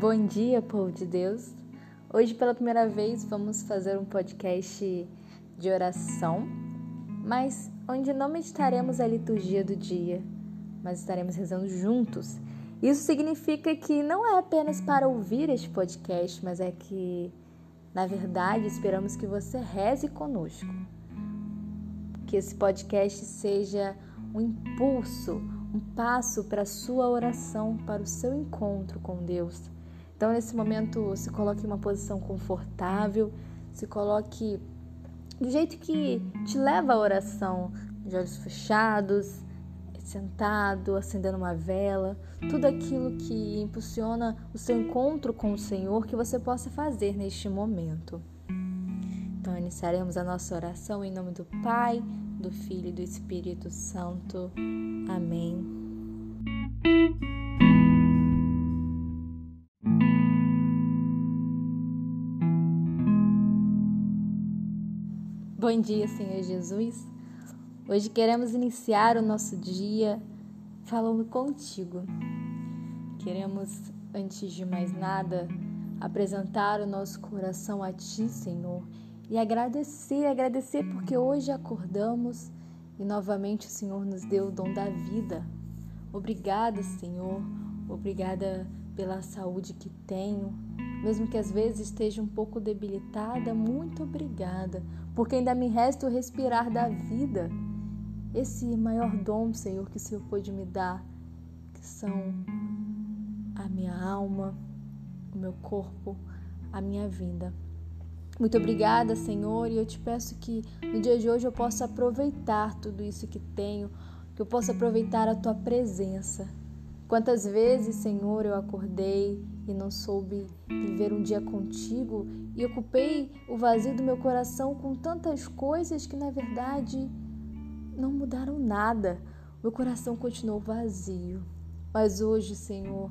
Bom dia, povo de Deus. Hoje, pela primeira vez, vamos fazer um podcast de oração, mas onde não meditaremos a liturgia do dia, mas estaremos rezando juntos. Isso significa que não é apenas para ouvir este podcast, mas é que, na verdade, esperamos que você reze conosco. Que esse podcast seja um impulso, um passo para a sua oração, para o seu encontro com Deus. Então, nesse momento, se coloque em uma posição confortável, se coloque do jeito que te leva à oração, de olhos fechados, sentado, acendendo uma vela, tudo aquilo que impulsiona o seu encontro com o Senhor que você possa fazer neste momento. Então, iniciaremos a nossa oração em nome do Pai, do Filho e do Espírito Santo. Amém. Bom dia, Senhor Jesus. Hoje queremos iniciar o nosso dia falando contigo. Queremos, antes de mais nada, apresentar o nosso coração a Ti, Senhor, e agradecer, agradecer porque hoje acordamos e novamente o Senhor nos deu o dom da vida. Obrigada, Senhor, obrigada pela saúde que tenho, mesmo que às vezes esteja um pouco debilitada, muito obrigada, porque ainda me resta o respirar da vida. Esse maior dom, Senhor, que o Senhor pôde me dar, que são a minha alma, o meu corpo, a minha vida. Muito obrigada, Senhor, e eu te peço que no dia de hoje eu possa aproveitar tudo isso que tenho, que eu possa aproveitar a tua presença. Quantas vezes, Senhor, eu acordei e não soube viver um dia contigo e ocupei o vazio do meu coração com tantas coisas que na verdade não mudaram nada. Meu coração continuou vazio. Mas hoje, Senhor,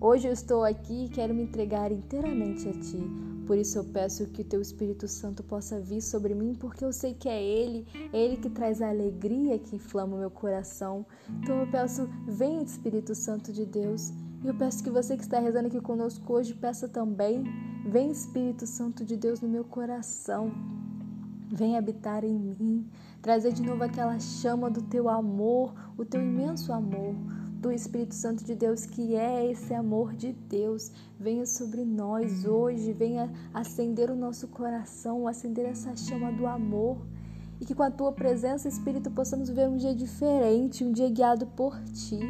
hoje eu estou aqui e quero me entregar inteiramente a Ti por isso eu peço que o teu Espírito Santo possa vir sobre mim, porque eu sei que é ele, é ele que traz a alegria que inflama o meu coração. Então eu peço, vem Espírito Santo de Deus. E eu peço que você que está rezando aqui conosco hoje peça também, vem Espírito Santo de Deus no meu coração. Vem habitar em mim, trazer de novo aquela chama do teu amor, o teu imenso amor do Espírito Santo de Deus, que é esse amor de Deus, venha sobre nós hoje, venha acender o nosso coração, acender essa chama do amor. E que com a tua presença, Espírito, possamos ver um dia diferente, um dia guiado por ti.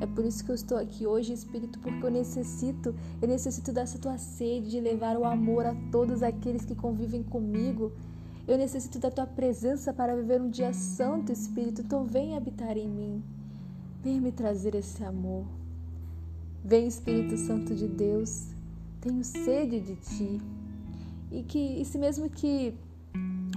É por isso que eu estou aqui hoje, Espírito, porque eu necessito, eu necessito dessa tua sede de levar o amor a todos aqueles que convivem comigo. Eu necessito da tua presença para viver um dia santo, Espírito. Então vem habitar em mim. Venha me trazer esse amor. Vem, Espírito Santo de Deus, tenho sede de ti. E que, e se mesmo que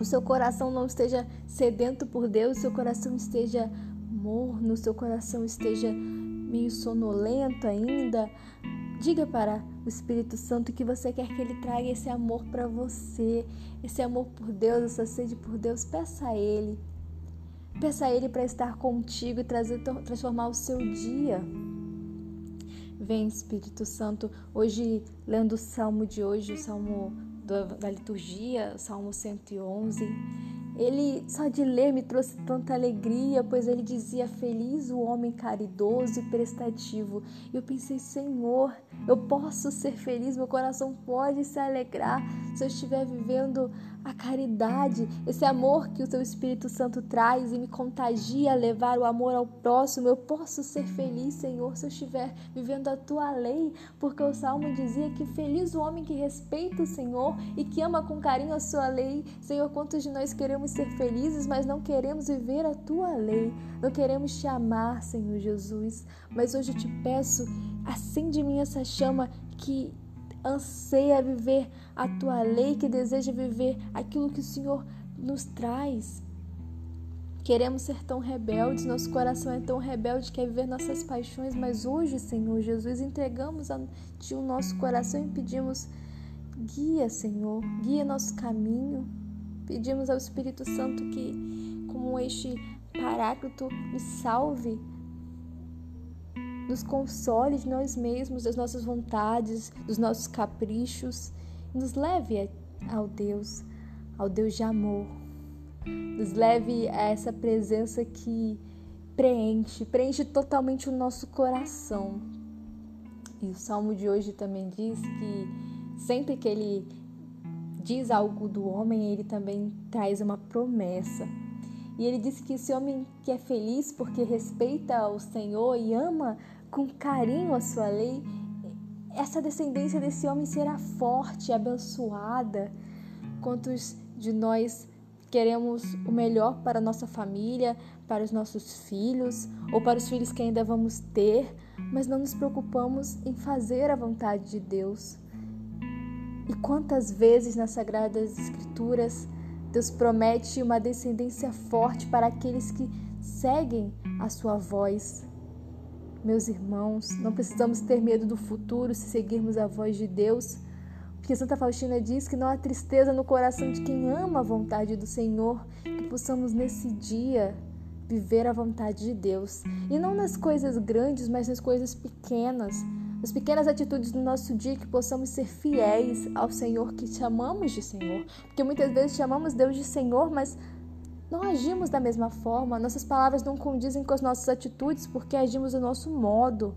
o seu coração não esteja sedento por Deus, seu coração esteja morno, o seu coração esteja meio sonolento ainda, diga para o Espírito Santo que você quer que ele traga esse amor para você, esse amor por Deus, essa sede por Deus. Peça a ele. Peça a Ele para estar contigo e trazer, transformar o seu dia. Vem, Espírito Santo, hoje lendo o salmo de hoje, o salmo da liturgia, o salmo 111. Ele, só de ler, me trouxe tanta alegria, pois ele dizia: Feliz o homem caridoso e prestativo. E eu pensei: Senhor, eu posso ser feliz, meu coração pode se alegrar se eu estiver vivendo a caridade, esse amor que o teu Espírito Santo traz e me contagia a levar o amor ao próximo. Eu posso ser feliz, Senhor, se eu estiver vivendo a tua lei, porque o salmo dizia que feliz o homem que respeita o Senhor e que ama com carinho a sua lei. Senhor, quantos de nós queremos ser felizes, mas não queremos viver a tua lei, não queremos te amar, Senhor Jesus. Mas hoje eu te peço, acende em mim essa chama que anseia viver a tua lei, que deseja viver aquilo que o Senhor nos traz. Queremos ser tão rebeldes, nosso coração é tão rebelde, quer viver nossas paixões, mas hoje, Senhor Jesus, entregamos a Ti o nosso coração e pedimos: guia, Senhor, guia nosso caminho. Pedimos ao Espírito Santo que, como este Paráclito, me salve nos console de nós mesmos, das nossas vontades, dos nossos caprichos, nos leve ao Deus, ao Deus de amor. Nos leve a essa presença que preenche, preenche totalmente o nosso coração. E o salmo de hoje também diz que sempre que ele diz algo do homem, ele também traz uma promessa. E ele diz que esse homem que é feliz porque respeita o Senhor e ama com carinho a sua lei, essa descendência desse homem será forte, abençoada. Quantos de nós queremos o melhor para a nossa família, para os nossos filhos ou para os filhos que ainda vamos ter, mas não nos preocupamos em fazer a vontade de Deus. E quantas vezes nas Sagradas Escrituras Deus promete uma descendência forte para aqueles que seguem a sua voz. Meus irmãos, não precisamos ter medo do futuro se seguirmos a voz de Deus, porque Santa Faustina diz que não há tristeza no coração de quem ama a vontade do Senhor, que possamos nesse dia viver a vontade de Deus, e não nas coisas grandes, mas nas coisas pequenas nas pequenas atitudes do nosso dia que possamos ser fiéis ao Senhor que chamamos de Senhor. Porque muitas vezes chamamos Deus de Senhor, mas não agimos da mesma forma, nossas palavras não condizem com as nossas atitudes porque agimos do nosso modo.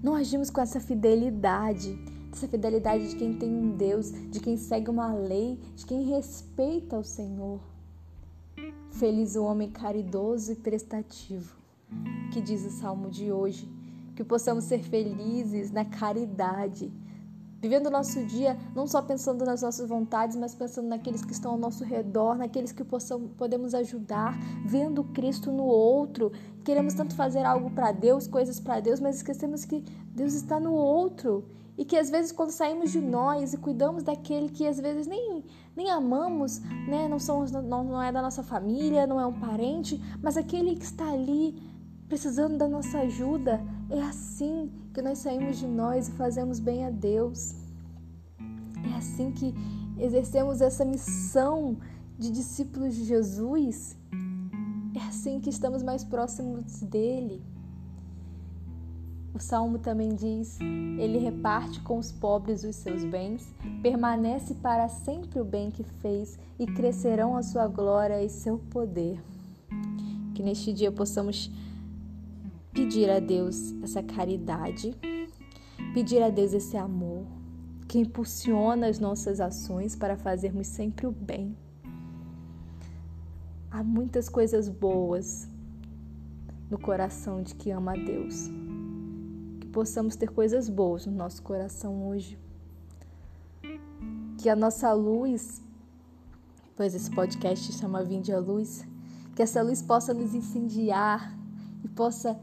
Não agimos com essa fidelidade, essa fidelidade de quem tem um Deus, de quem segue uma lei, de quem respeita o Senhor. Feliz o homem caridoso e prestativo, que diz o salmo de hoje que possamos ser felizes na caridade, vivendo o nosso dia não só pensando nas nossas vontades, mas pensando naqueles que estão ao nosso redor, naqueles que possamos, podemos ajudar, vendo Cristo no outro. Queremos tanto fazer algo para Deus, coisas para Deus, mas esquecemos que Deus está no outro. E que às vezes quando saímos de nós e cuidamos daquele que às vezes nem, nem amamos, né? não, somos, não, não é da nossa família, não é um parente, mas aquele que está ali precisando da nossa ajuda. É assim que nós saímos de nós e fazemos bem a Deus. É assim que exercemos essa missão de discípulos de Jesus. É assim que estamos mais próximos dele. O salmo também diz: Ele reparte com os pobres os seus bens, permanece para sempre o bem que fez e crescerão a sua glória e seu poder. Que neste dia possamos pedir a Deus essa caridade, pedir a Deus esse amor que impulsiona as nossas ações para fazermos sempre o bem. Há muitas coisas boas no coração de que ama a Deus. Que possamos ter coisas boas no nosso coração hoje. Que a nossa luz, pois esse podcast chama Vinde a Luz, que essa luz possa nos incendiar e possa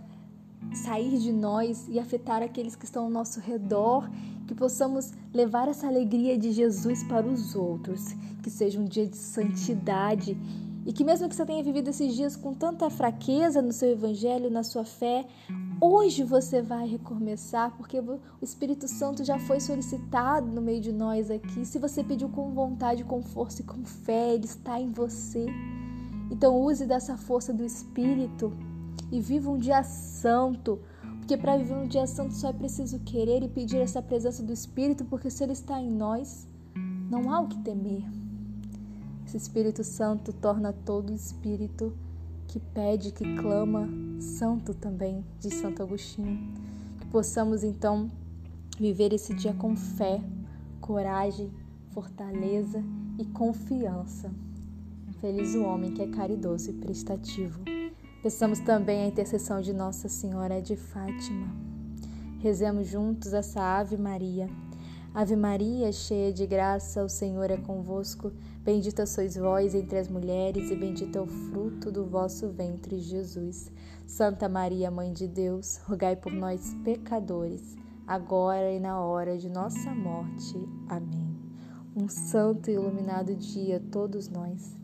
sair de nós e afetar aqueles que estão ao nosso redor, que possamos levar essa alegria de Jesus para os outros, que seja um dia de santidade e que mesmo que você tenha vivido esses dias com tanta fraqueza no seu evangelho, na sua fé, hoje você vai recomeçar, porque o Espírito Santo já foi solicitado no meio de nós aqui. Se você pediu com vontade, com força e com fé, ele está em você. Então use dessa força do Espírito e viva um dia santo. Porque para viver um dia santo só é preciso querer e pedir essa presença do Espírito, porque se Ele está em nós, não há o que temer. Esse Espírito Santo torna todo espírito que pede, que clama, santo também, diz Santo Agostinho. Que possamos então viver esse dia com fé, coragem, fortaleza e confiança. Feliz o homem que é caridoso e prestativo. Peçamos também a intercessão de Nossa Senhora de Fátima. Rezemos juntos essa Ave Maria. Ave Maria, cheia de graça, o Senhor é convosco. Bendita sois vós entre as mulheres, e bendito é o fruto do vosso ventre, Jesus. Santa Maria, Mãe de Deus, rogai por nós, pecadores, agora e na hora de nossa morte. Amém. Um santo e iluminado dia a todos nós.